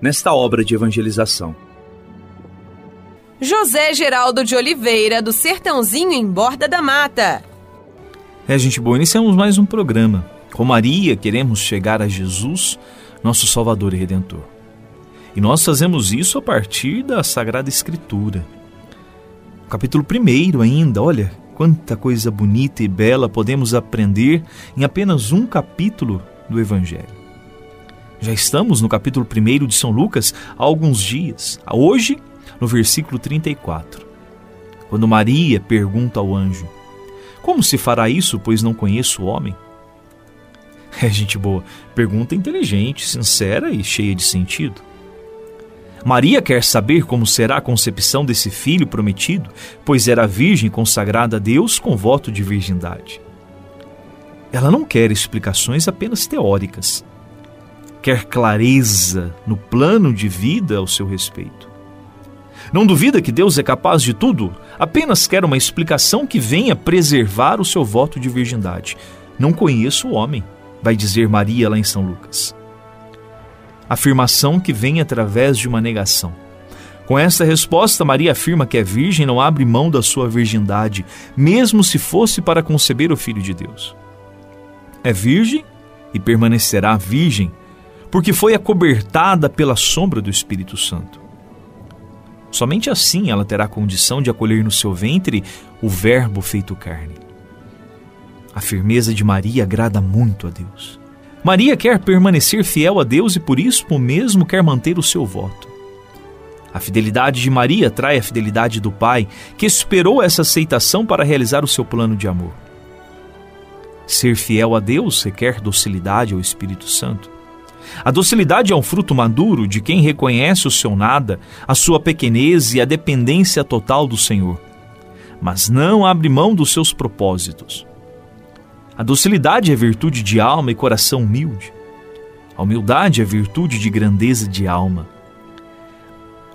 nesta obra de evangelização. José Geraldo de Oliveira, do Sertãozinho em Borda da Mata. É, gente boa, iniciamos mais um programa. Com Maria, queremos chegar a Jesus, nosso Salvador e Redentor. E nós fazemos isso a partir da Sagrada Escritura. Capítulo 1 ainda, olha quanta coisa bonita e bela podemos aprender em apenas um capítulo do Evangelho. Já estamos no capítulo 1 de São Lucas há alguns dias. Hoje, no versículo 34. Quando Maria pergunta ao anjo: Como se fará isso, pois não conheço o homem? É gente boa, pergunta inteligente, sincera e cheia de sentido. Maria quer saber como será a concepção desse filho prometido, pois era virgem consagrada a Deus com voto de virgindade. Ela não quer explicações apenas teóricas quer clareza no plano de vida ao seu respeito. Não duvida que Deus é capaz de tudo, apenas quer uma explicação que venha preservar o seu voto de virgindade. Não conheço o homem, vai dizer Maria lá em São Lucas. Afirmação que vem através de uma negação. Com esta resposta, Maria afirma que é virgem e não abre mão da sua virgindade, mesmo se fosse para conceber o Filho de Deus. É virgem e permanecerá virgem porque foi acobertada pela sombra do Espírito Santo. Somente assim ela terá condição de acolher no seu ventre o Verbo feito carne. A firmeza de Maria agrada muito a Deus. Maria quer permanecer fiel a Deus e por isso mesmo quer manter o seu voto. A fidelidade de Maria atrai a fidelidade do Pai, que esperou essa aceitação para realizar o seu plano de amor. Ser fiel a Deus requer docilidade ao Espírito Santo. A docilidade é um fruto maduro de quem reconhece o seu nada, a sua pequenez e a dependência total do Senhor, mas não abre mão dos seus propósitos. A docilidade é virtude de alma e coração humilde. A humildade é virtude de grandeza de alma.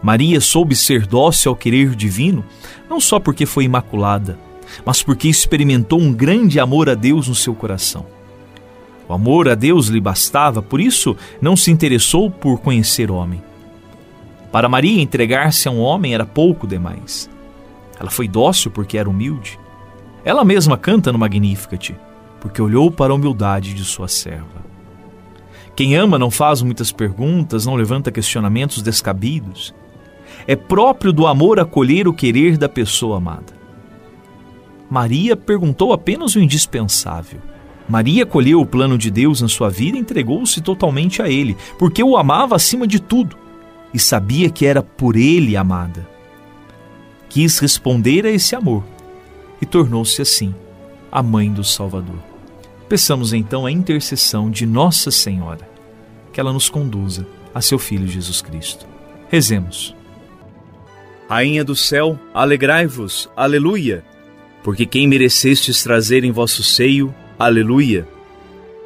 Maria soube ser dócil ao querer divino, não só porque foi imaculada, mas porque experimentou um grande amor a Deus no seu coração. O amor a Deus lhe bastava, por isso não se interessou por conhecer homem. Para Maria, entregar-se a um homem era pouco demais. Ela foi dócil porque era humilde. Ela mesma canta no Magnificat, porque olhou para a humildade de sua serva. Quem ama não faz muitas perguntas, não levanta questionamentos descabidos. É próprio do amor acolher o querer da pessoa amada. Maria perguntou apenas o indispensável. Maria colheu o plano de Deus na sua vida e entregou-se totalmente a Ele, porque o amava acima de tudo e sabia que era por Ele amada. Quis responder a esse amor e tornou-se assim a mãe do Salvador. Peçamos então a intercessão de Nossa Senhora, que ela nos conduza a seu Filho Jesus Cristo. Rezemos. Rainha do céu, alegrai-vos, aleluia, porque quem merecestes trazer em vosso seio, Aleluia.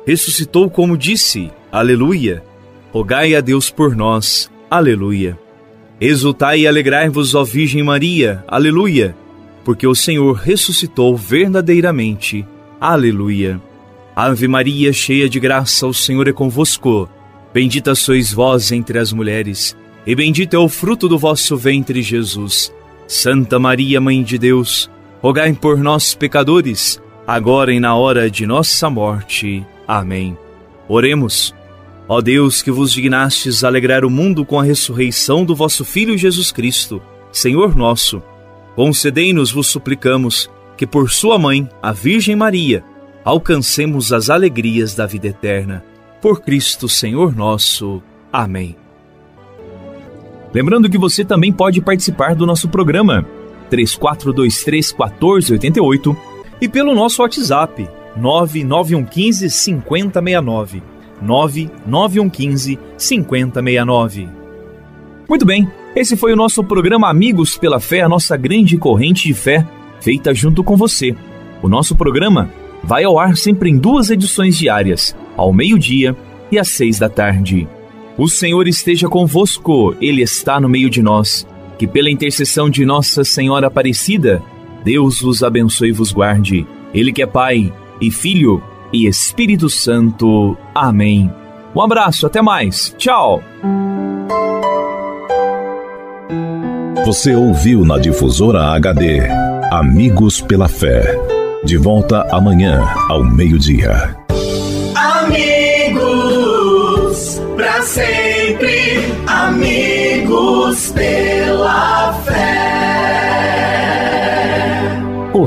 Ressuscitou como disse, Aleluia. Rogai a Deus por nós, Aleluia. Exultai e alegrai-vos, ó Virgem Maria, Aleluia. porque o Senhor ressuscitou verdadeiramente. Aleluia. Ave Maria, cheia de graça, o Senhor é convosco. Bendita sois vós entre as mulheres, e bendito é o fruto do vosso ventre, Jesus. Santa Maria, Mãe de Deus, rogai por nós, pecadores, agora e na hora de nossa morte. Amém. Oremos. Ó Deus, que vos dignastes alegrar o mundo com a ressurreição do vosso Filho Jesus Cristo, Senhor nosso, concedei-nos, vos suplicamos, que por sua mãe, a Virgem Maria, alcancemos as alegrias da vida eterna. Por Cristo, Senhor nosso. Amém. Lembrando que você também pode participar do nosso programa 3423 1488 e pelo nosso WhatsApp 99115 5069. 99115 5069. Muito bem, esse foi o nosso programa Amigos pela Fé, a nossa grande corrente de fé, feita junto com você. O nosso programa vai ao ar sempre em duas edições diárias, ao meio-dia e às seis da tarde. O Senhor esteja convosco, Ele está no meio de nós. Que pela intercessão de Nossa Senhora Aparecida, Deus vos abençoe e vos guarde. Ele que é Pai e Filho e Espírito Santo. Amém. Um abraço, até mais. Tchau. Você ouviu na difusora HD Amigos pela Fé. De volta amanhã ao meio-dia. Amigos, para sempre. Amigos pela fé.